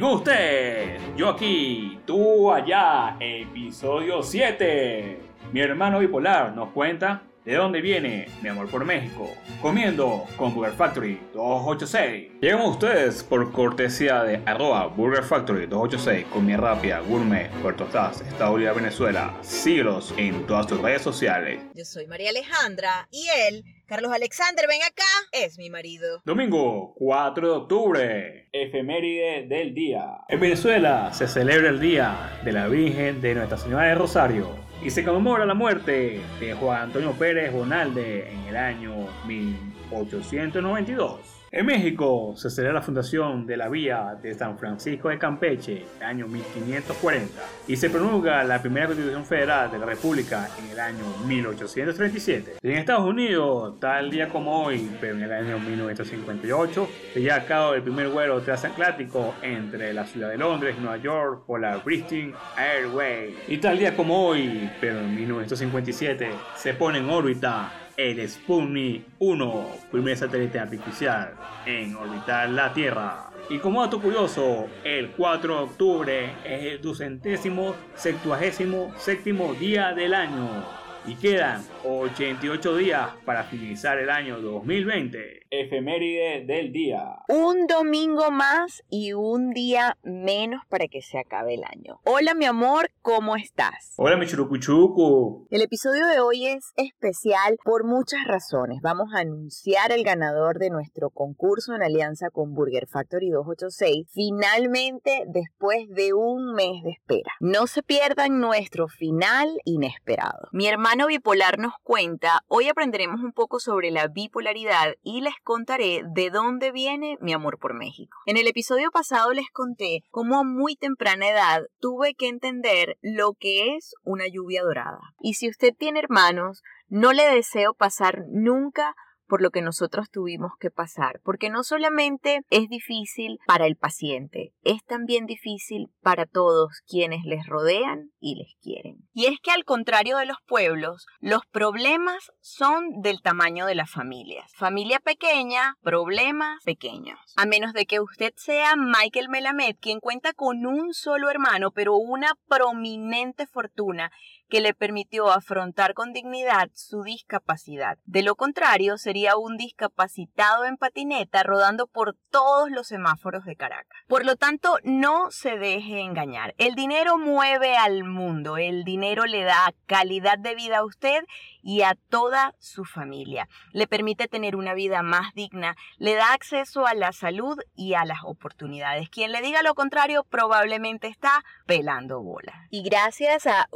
Con usted, yo aquí, tú allá, episodio 7. Mi hermano bipolar nos cuenta ¿De dónde viene mi amor por México? Comiendo con Burger Factory 286. Llegan ustedes por cortesía de arroba Burger Factory 286, comida rápida, gourmet, Puerto Estás, Estado Unidos, Venezuela. Síguelos en todas tus redes sociales. Yo soy María Alejandra y él, Carlos Alexander, ven acá, es mi marido. Domingo 4 de octubre, efeméride del día. En Venezuela se celebra el Día de la Virgen de Nuestra Señora de Rosario y se conmemora la muerte de Juan Antonio Pérez Bonalde en el año 1892. En México se celebra la fundación de la vía de San Francisco de Campeche, el año 1540, y se promulga la primera constitución federal de la República en el año 1837. en Estados Unidos, tal día como hoy, pero en el año 1958, se lleva a cabo el primer vuelo transatlántico entre la ciudad de Londres Nueva York por la British Airways. Y tal día como hoy, pero en 1957, se pone en órbita el Sputnik 1, primer satélite artificial en orbitar la Tierra. Y como dato curioso, el 4 de octubre es el ducentésimo septuagésimo séptimo día del año y quedan 88 días para finalizar el año 2020. Efeméride del día. Un domingo más y un día menos para que se acabe el año. Hola mi amor, ¿cómo estás? Hola mi churucuchucu. El episodio de hoy es especial por muchas razones. Vamos a anunciar el ganador de nuestro concurso en alianza con Burger Factory 286 finalmente después de un mes de espera. No se pierdan nuestro final inesperado. Mi hermano bipolar nos cuenta, hoy aprenderemos un poco sobre la bipolaridad y les contaré de dónde viene mi amor por México. En el episodio pasado les conté cómo a muy temprana edad tuve que entender lo que es una lluvia dorada. Y si usted tiene hermanos, no le deseo pasar nunca por lo que nosotros tuvimos que pasar, porque no solamente es difícil para el paciente, es también difícil para todos quienes les rodean y les quieren. Y es que al contrario de los pueblos, los problemas son del tamaño de las familias. Familia pequeña, problemas pequeños. A menos de que usted sea Michael Melamed, quien cuenta con un solo hermano, pero una prominente fortuna que le permitió afrontar con dignidad su discapacidad. De lo contrario, sería un discapacitado en patineta rodando por todos los semáforos de Caracas. Por lo tanto, no se deje engañar. El dinero mueve al mundo, el dinero le da calidad de vida a usted y a toda su familia. Le permite tener una vida más digna, le da acceso a la salud y a las oportunidades. Quien le diga lo contrario probablemente está pelando bola. Y gracias a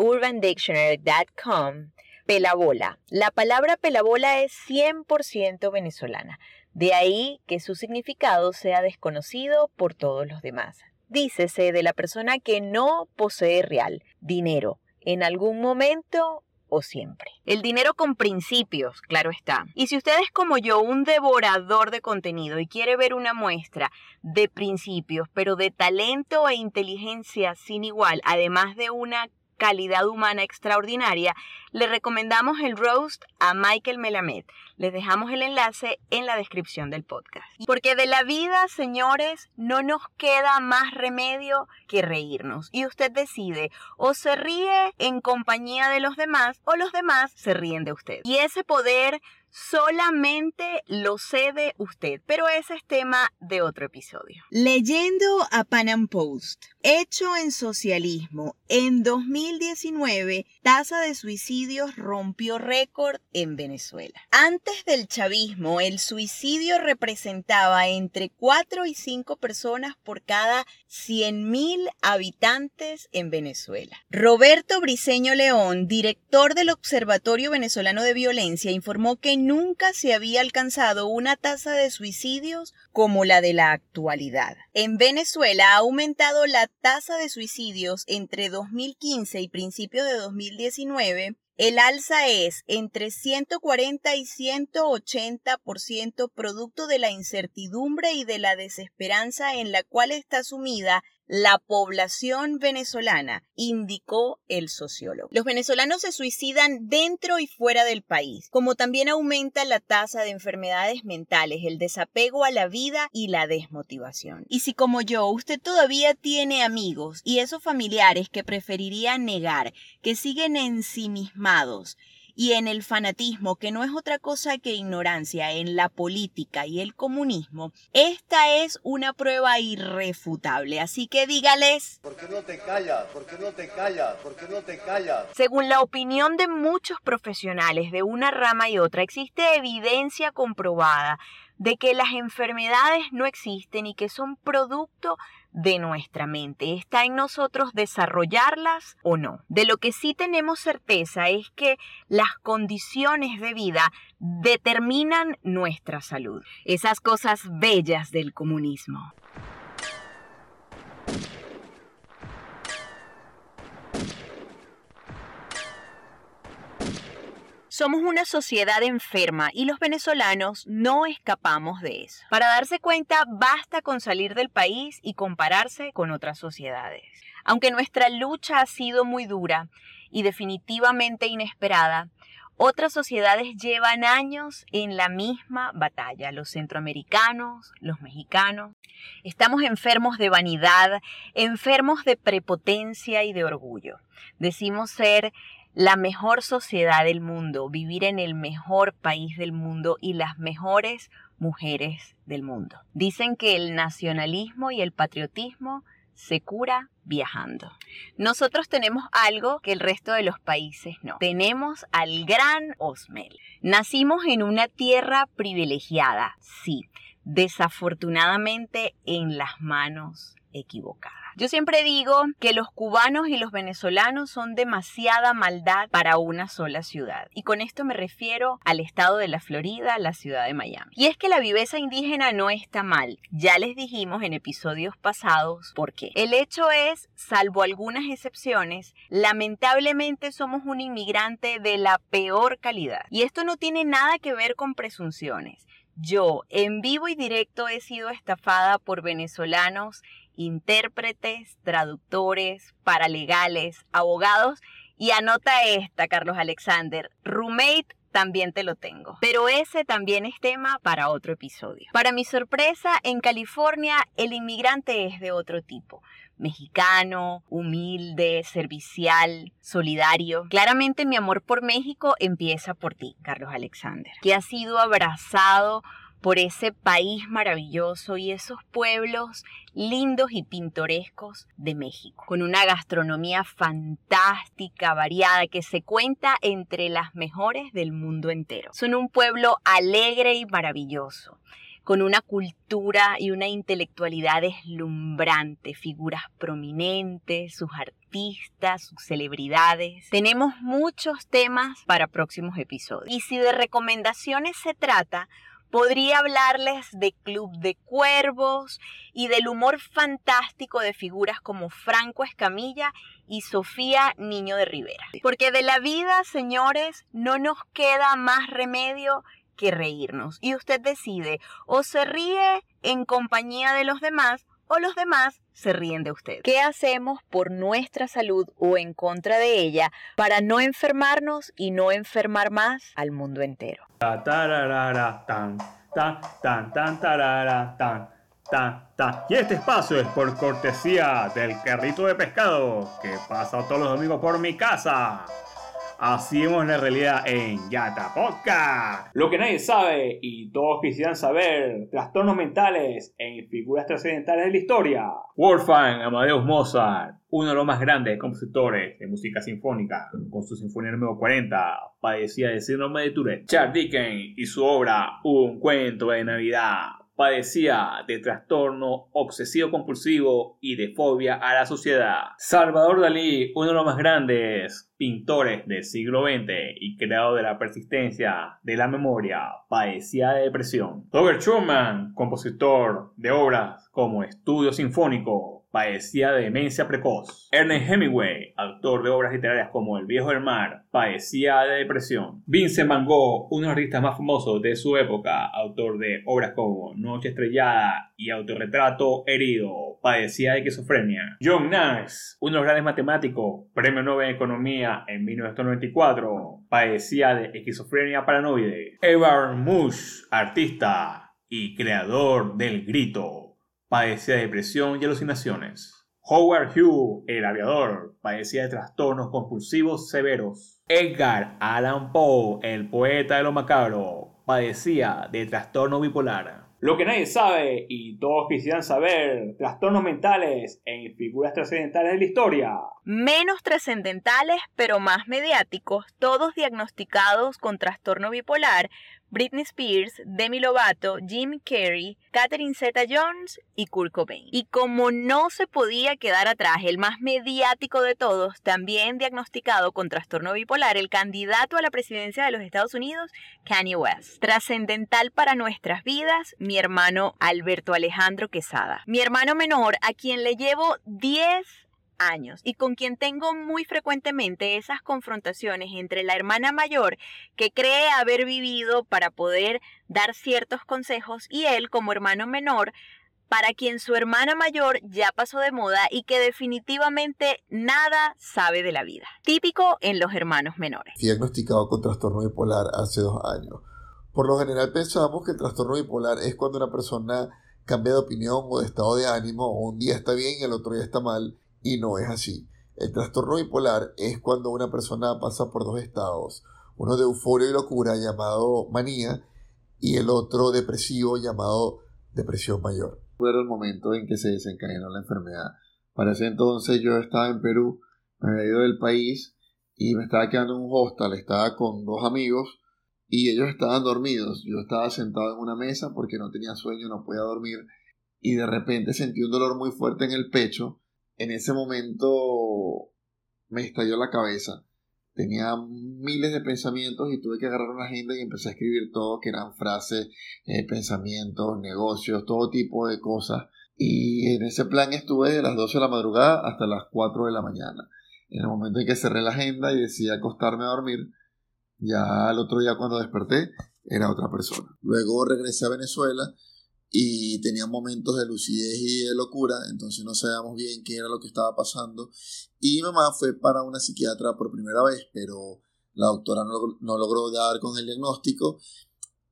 Pelabola. La palabra pelabola es 100% venezolana. De ahí que su significado sea desconocido por todos los demás. Dícese de la persona que no posee real, dinero, en algún momento siempre. El dinero con principios, claro está. Y si usted es como yo, un devorador de contenido y quiere ver una muestra de principios, pero de talento e inteligencia sin igual, además de una calidad humana extraordinaria, le recomendamos el roast a Michael Melamed. Les dejamos el enlace en la descripción del podcast. Porque de la vida, señores, no nos queda más remedio que reírnos. Y usted decide o se ríe en compañía de los demás o los demás se ríen de usted. Y ese poder solamente lo cede usted, pero ese es tema de otro episodio. Leyendo a Panam Post, hecho en socialismo, en 2019, tasa de suicidios rompió récord en Venezuela. Antes del chavismo, el suicidio representaba entre 4 y 5 personas por cada 100.000 habitantes en Venezuela. Roberto Briceño León, director del Observatorio Venezolano de Violencia, informó que nunca se había alcanzado una tasa de suicidios como la de la actualidad. En Venezuela ha aumentado la tasa de suicidios entre 2015 y principios de 2019 el alza es entre 140 y 180% producto de la incertidumbre y de la desesperanza en la cual está sumida la población venezolana, indicó el sociólogo. Los venezolanos se suicidan dentro y fuera del país, como también aumenta la tasa de enfermedades mentales, el desapego a la vida y la desmotivación. Y si como yo, usted todavía tiene amigos y esos familiares que preferiría negar, que siguen ensimismados, y en el fanatismo, que no es otra cosa que ignorancia en la política y el comunismo, esta es una prueba irrefutable. Así que dígales... ¿Por qué no te callas? ¿Por qué no te callas? ¿Por qué no te callas? Según la opinión de muchos profesionales de una rama y otra, existe evidencia comprobada de que las enfermedades no existen y que son producto de nuestra mente. Está en nosotros desarrollarlas o no. De lo que sí tenemos certeza es que las condiciones de vida determinan nuestra salud. Esas cosas bellas del comunismo. Somos una sociedad enferma y los venezolanos no escapamos de eso. Para darse cuenta, basta con salir del país y compararse con otras sociedades. Aunque nuestra lucha ha sido muy dura y definitivamente inesperada, otras sociedades llevan años en la misma batalla, los centroamericanos, los mexicanos. Estamos enfermos de vanidad, enfermos de prepotencia y de orgullo. Decimos ser la mejor sociedad del mundo, vivir en el mejor país del mundo y las mejores mujeres del mundo. Dicen que el nacionalismo y el patriotismo se cura viajando. Nosotros tenemos algo que el resto de los países no. Tenemos al gran Osmel. Nacimos en una tierra privilegiada, sí, desafortunadamente en las manos equivocadas. Yo siempre digo que los cubanos y los venezolanos son demasiada maldad para una sola ciudad. Y con esto me refiero al estado de la Florida, la ciudad de Miami. Y es que la viveza indígena no está mal. Ya les dijimos en episodios pasados por qué. El hecho es, salvo algunas excepciones, lamentablemente somos un inmigrante de la peor calidad. Y esto no tiene nada que ver con presunciones. Yo, en vivo y directo, he sido estafada por venezolanos intérpretes, traductores, paralegales, abogados y anota esta, Carlos Alexander, roommate también te lo tengo. Pero ese también es tema para otro episodio. Para mi sorpresa, en California el inmigrante es de otro tipo. Mexicano, humilde, servicial, solidario. Claramente mi amor por México empieza por ti, Carlos Alexander, que ha sido abrazado por ese país maravilloso y esos pueblos lindos y pintorescos de México, con una gastronomía fantástica, variada, que se cuenta entre las mejores del mundo entero. Son un pueblo alegre y maravilloso con una cultura y una intelectualidad deslumbrante, figuras prominentes, sus artistas, sus celebridades. Tenemos muchos temas para próximos episodios. Y si de recomendaciones se trata, Podría hablarles de Club de Cuervos y del humor fantástico de figuras como Franco Escamilla y Sofía Niño de Rivera. Porque de la vida, señores, no nos queda más remedio que reírnos. Y usted decide o se ríe en compañía de los demás o los demás se ríen de usted. ¿Qué hacemos por nuestra salud o en contra de ella para no enfermarnos y no enfermar más al mundo entero? Y este espacio es por cortesía del carrito de pescado que pasa todos los domingos por mi casa. Así vemos la realidad en Yata Podcast. Lo que nadie sabe y todos quisieran saber, trastornos mentales en figuras trascendentales de la historia. Wolfgang Amadeus Mozart, uno de los más grandes compositores de música sinfónica, con su Sinfonía número 40, padecía de síndrome de Tourette. Charles Dickens y su obra Un cuento de Navidad padecía de trastorno obsesivo compulsivo y de fobia a la sociedad. Salvador Dalí, uno de los más grandes pintores del siglo XX y creador de la persistencia de la memoria, padecía de depresión. Robert Schumann, compositor de obras como Estudio Sinfónico, padecía de demencia precoz. Ernest Hemingway, autor de obras literarias como El viejo del mar, padecía de depresión. Vincent Van Gogh, uno de los artistas más famosos de su época, autor de obras como Noche estrellada y Autorretrato herido, padecía de esquizofrenia. John Nash, uno de los grandes matemáticos, premio Nobel en Economía en 1994, padecía de esquizofrenia paranoide. Edvard Munch, artista y creador del grito, padecía de depresión y alucinaciones. Howard Hughes, el aviador, padecía de trastornos compulsivos severos. Edgar Allan Poe, el poeta de lo macabro, padecía de trastorno bipolar. Lo que nadie sabe y todos quisieran saber, trastornos mentales en figuras trascendentales de la historia. Menos trascendentales, pero más mediáticos, todos diagnosticados con trastorno bipolar, Britney Spears, Demi Lovato, Jim Carrey, Catherine Zeta-Jones y Kurt Cobain. Y como no se podía quedar atrás, el más mediático de todos, también diagnosticado con trastorno bipolar, el candidato a la presidencia de los Estados Unidos, Kanye West. Trascendental para nuestras vidas, mi hermano Alberto Alejandro Quesada. Mi hermano menor, a quien le llevo 10 y con quien tengo muy frecuentemente esas confrontaciones entre la hermana mayor que cree haber vivido para poder dar ciertos consejos y él como hermano menor para quien su hermana mayor ya pasó de moda y que definitivamente nada sabe de la vida. Típico en los hermanos menores. Diagnosticado con trastorno bipolar hace dos años. Por lo general pensamos que el trastorno bipolar es cuando una persona cambia de opinión o de estado de ánimo, o un día está bien y el otro día está mal, y no es así. El trastorno bipolar es cuando una persona pasa por dos estados, uno de euforia y locura llamado manía y el otro depresivo llamado depresión mayor. Fue el momento en que se desencadenó la enfermedad. Para ese entonces yo estaba en Perú, me había ido del país y me estaba quedando en un hostal, estaba con dos amigos y ellos estaban dormidos. Yo estaba sentado en una mesa porque no tenía sueño, no podía dormir y de repente sentí un dolor muy fuerte en el pecho en ese momento me estalló la cabeza. Tenía miles de pensamientos y tuve que agarrar una agenda y empecé a escribir todo, que eran frases, eh, pensamientos, negocios, todo tipo de cosas. Y en ese plan estuve de las 12 de la madrugada hasta las 4 de la mañana. En el momento en que cerré la agenda y decidí acostarme a dormir, ya al otro día cuando desperté era otra persona. Luego regresé a Venezuela y tenía momentos de lucidez y de locura, entonces no sabíamos bien qué era lo que estaba pasando. Y mi mamá fue para una psiquiatra por primera vez, pero la doctora no, no logró dar con el diagnóstico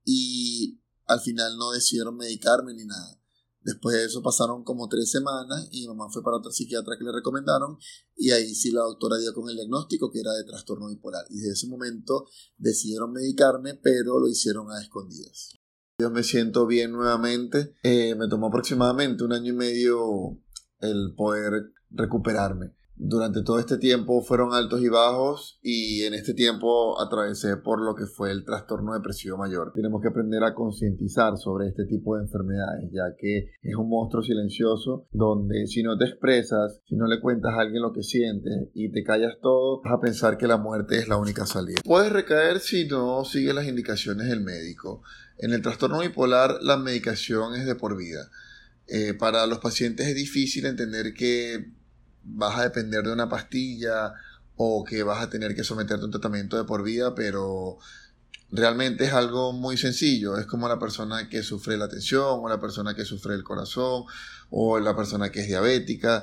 y al final no decidieron medicarme ni nada. Después de eso pasaron como tres semanas y mi mamá fue para otra psiquiatra que le recomendaron y ahí sí la doctora dio con el diagnóstico que era de trastorno bipolar. Y desde ese momento decidieron medicarme, pero lo hicieron a escondidas. Yo me siento bien nuevamente. Eh, me tomó aproximadamente un año y medio el poder recuperarme. Durante todo este tiempo fueron altos y bajos y en este tiempo atravesé por lo que fue el trastorno depresivo mayor. Tenemos que aprender a concientizar sobre este tipo de enfermedades ya que es un monstruo silencioso donde si no te expresas, si no le cuentas a alguien lo que sientes y te callas todo, vas a pensar que la muerte es la única salida. Puedes recaer si no sigues las indicaciones del médico. En el trastorno bipolar la medicación es de por vida. Eh, para los pacientes es difícil entender que vas a depender de una pastilla o que vas a tener que someterte a un tratamiento de por vida, pero realmente es algo muy sencillo. Es como la persona que sufre la tensión o la persona que sufre el corazón o la persona que es diabética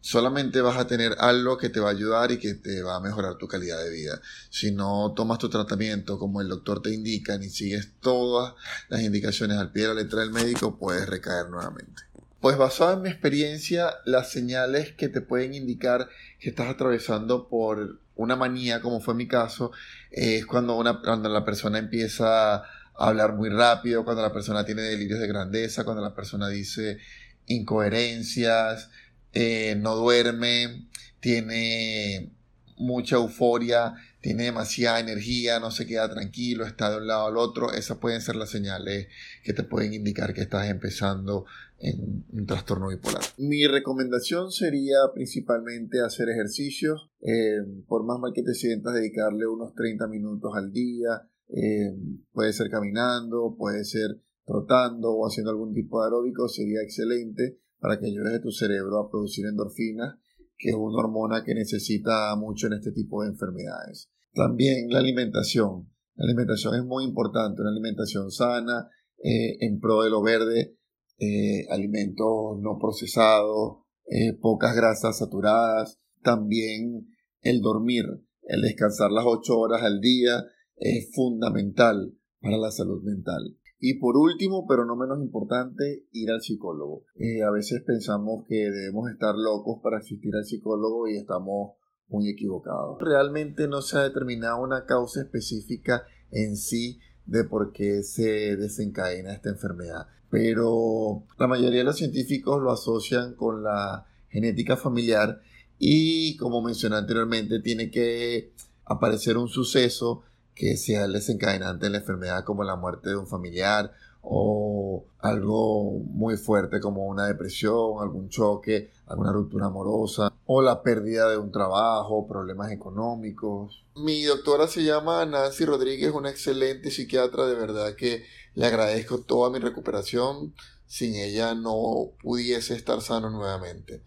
solamente vas a tener algo que te va a ayudar y que te va a mejorar tu calidad de vida. Si no tomas tu tratamiento como el doctor te indica, ni sigues todas las indicaciones al pie de la letra del médico, puedes recaer nuevamente. Pues basado en mi experiencia, las señales que te pueden indicar que estás atravesando por una manía, como fue mi caso, es cuando, una, cuando la persona empieza a hablar muy rápido, cuando la persona tiene delirios de grandeza, cuando la persona dice incoherencias, eh, no duerme, tiene mucha euforia, tiene demasiada energía, no se queda tranquilo, está de un lado al otro. Esas pueden ser las señales que te pueden indicar que estás empezando en un trastorno bipolar. Mi recomendación sería principalmente hacer ejercicios. Eh, por más mal que te sientas, dedicarle unos 30 minutos al día. Eh, puede ser caminando, puede ser trotando o haciendo algún tipo de aeróbico, sería excelente para que ayudes a tu cerebro a producir endorfinas, que es una hormona que necesita mucho en este tipo de enfermedades. También la alimentación. La alimentación es muy importante, una alimentación sana, eh, en pro de lo verde, eh, alimentos no procesados, eh, pocas grasas saturadas, también el dormir, el descansar las 8 horas al día es fundamental para la salud mental. Y por último, pero no menos importante, ir al psicólogo. a veces pensamos que debemos estar locos para asistir al psicólogo y estamos muy equivocados. Realmente no se ha determinado una causa específica en sí de por qué se desencadena esta enfermedad. Pero la mayoría de los científicos lo asocian con la genética familiar y como mencioné anteriormente tiene que aparecer un suceso que sea el desencadenante de la enfermedad como la muerte de un familiar o algo muy fuerte como una depresión, algún choque, alguna ruptura amorosa o la pérdida de un trabajo, problemas económicos. Mi doctora se llama Nancy Rodríguez, una excelente psiquiatra, de verdad que le agradezco toda mi recuperación. Sin ella no pudiese estar sano nuevamente.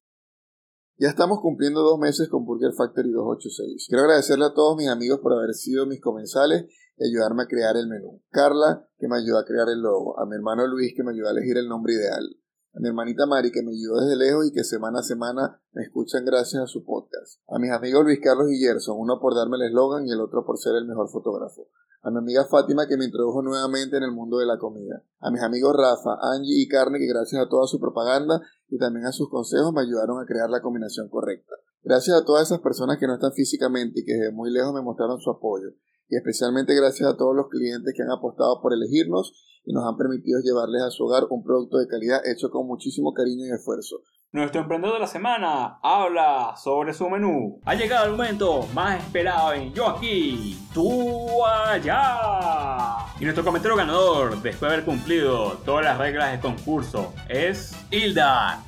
Ya estamos cumpliendo dos meses con Burger Factory 286. Quiero agradecerle a todos mis amigos por haber sido mis comensales y ayudarme a crear el menú. Carla, que me ayudó a crear el logo. A mi hermano Luis, que me ayudó a elegir el nombre ideal. A mi hermanita Mari, que me ayudó desde lejos y que semana a semana me escuchan gracias a su podcast. A mis amigos Luis Carlos y Gerson, uno por darme el eslogan y el otro por ser el mejor fotógrafo. A mi amiga Fátima, que me introdujo nuevamente en el mundo de la comida. A mis amigos Rafa, Angie y Carne, que gracias a toda su propaganda y también a sus consejos me ayudaron a crear la combinación correcta. Gracias a todas esas personas que no están físicamente y que desde muy lejos me mostraron su apoyo. Y especialmente gracias a todos los clientes que han apostado por elegirnos y nos han permitido llevarles a su hogar un producto de calidad hecho con muchísimo cariño y esfuerzo. Nuestro emprendedor de la semana habla sobre su menú. Ha llegado el momento más esperado en Yo aquí, tú allá. Y nuestro comentario ganador, después de haber cumplido todas las reglas del concurso, es Hilda-M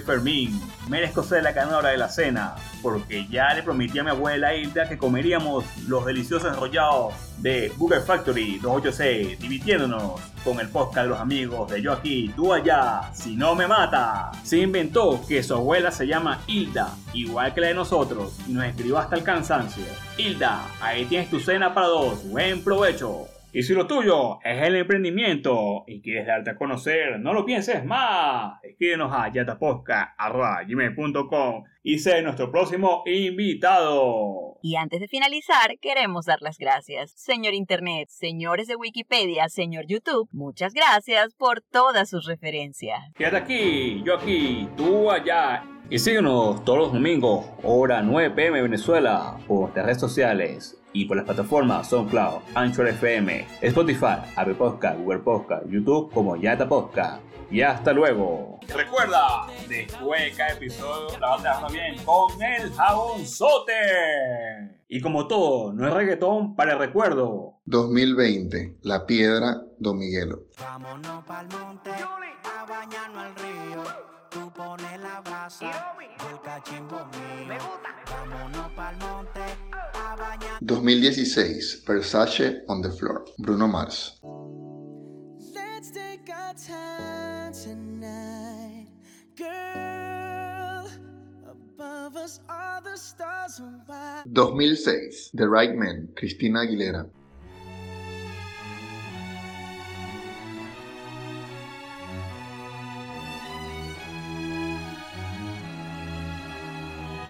Fermín. Merezco ser la ganadora de la cena, porque ya le prometí a mi abuela Hilda que comeríamos los deliciosos enrollados de Google Factory 286, divirtiéndonos con el podcast de los amigos de Yo aquí, tú allá, si no me mata. Se inventó que su abuela se llama Hilda, igual que la de nosotros, y nos escribió hasta el cansancio. Hilda, ahí tienes tu cena para dos, buen provecho. Y si lo tuyo es el emprendimiento y quieres darte a conocer, no lo pienses más. Escríbenos a yataposca.com y sé nuestro próximo invitado. Y antes de finalizar, queremos dar las gracias. Señor Internet, señores de Wikipedia, señor YouTube, muchas gracias por todas sus referencias. Quédate aquí, yo aquí, tú allá. Y síguenos todos los domingos, hora 9 pm Venezuela, por las redes sociales y por las plataformas SoundCloud, Anchor FM, Spotify, Apple Podcast, Google Podcast, YouTube como Yata Podcast. Y hasta luego. Recuerda, después de cada episodio la vas a bien con el jabonzote. Y como todo, no es reggaetón para el recuerdo. 2020, La Piedra, Don Miguelo. Vámonos pa'l monte, a bañarnos al río. Tú pones la brasa, el cachimbo mío. Vámonos pa'l monte, 2016, Versace on the Floor, Bruno Mars. 2006, The Right Man, Cristina Aguilera.